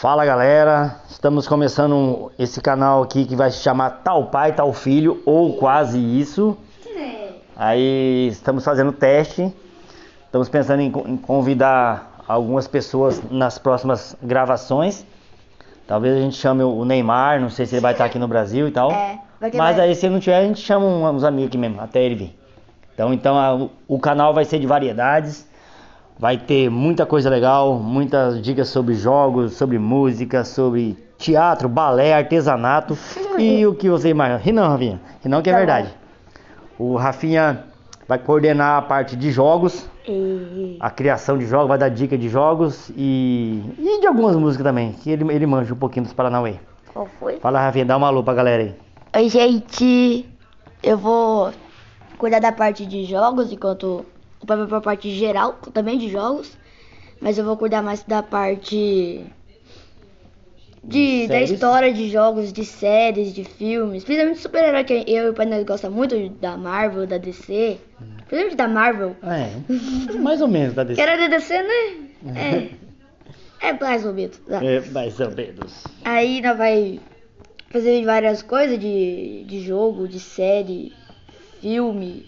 Fala galera, estamos começando esse canal aqui que vai se chamar Tal Pai, Tal Filho ou quase isso. Aí estamos fazendo teste, estamos pensando em, convidar algumas pessoas nas próximas gravações. Talvez a gente chame o Neymar, não sei se ele vai estar aqui no Brasil e tal. É, Mas aí se ele não tiver, a gente chama uns amigos aqui mesmo, até ele vir. Então, então a- o canal vai ser de variedades. Vai ter muita coisa legal, muitas dicas sobre jogos, sobre música, sobre teatro, balé, artesanato e o que você imagina. Ri não, Rafinha. Não que é Tá verdade. O Rafinha vai coordenar a parte de jogos, E... a criação de jogos, vai dar dica de jogos e, e de algumas músicas também, que ele, ele manja um pouquinho dos Paranauê. Qual foi? Fala, Rafinha, dá uma alô pra galera aí. Oi, gente. Eu vou cuidar da parte de jogos, enquanto o pai vai pra parte geral, também de jogos. Mas eu vou cuidar mais da parte de, da Séries? história de jogos, de séries, de filmes. Principalmente de super-herói, que eu e o pai nós gosta muito da Marvel, da DC. Principalmente da Marvel. É, mais ou menos da Que DC. era da DC, né? É. É mais ou menos. tá. É, mais ou menos. Aí nós vai fazer várias coisas de, de jogo, de série, filme.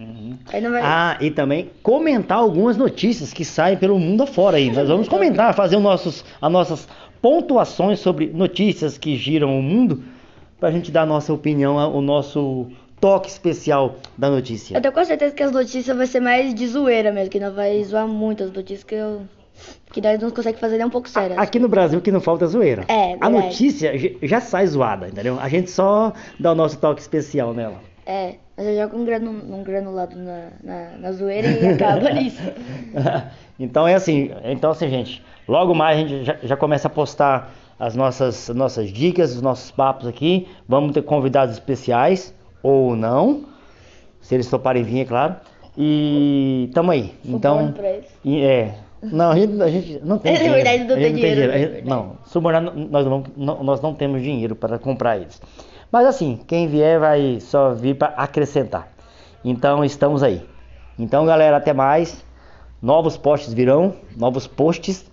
Uhum. Vai. Ah, e também comentar algumas notícias que saem pelo mundo afora aí. Nós vamos comentar, fazer os nossos, as nossas pontuações sobre notícias que giram o mundo, pra gente dar a nossa opinião, o nosso toque especial da notícia. Eu tenho com certeza que as notícias vai ser mais de zoeira mesmo, que não vai zoar muito as notícias que eu. Que nós não conseguimos fazer nem um pouco sérias. Aqui no Brasil que não falta zoeira. É, a notícia já sai zoada, entendeu? A gente só dá o nosso toque especial nela. É, mas eu jogo um, granu, um granulado na, na, na zoeira e acaba nisso. então é assim, então assim, gente, logo mais a gente já, já começa a postar as nossas, nossas dicas, os nossos papos aqui. Vamos ter convidados especiais ou não, se eles toparem vir, é claro. E tamo aí. Então, Suborno pra eles. é. Não, a gente, a gente não tem É dinheiro. verdade, não A tem gente dinheiro. A gente- não, subornar nós não, não- nós não temos dinheiro para comprar eles. Mas assim, quem vier vai só vir para acrescentar. Então estamos aí. Então galera, até mais. Novos posts virão, novos posts,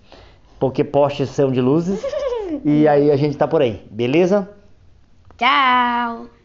porque posts são de luzes. E aí a gente tá por aí, beleza? Tchau!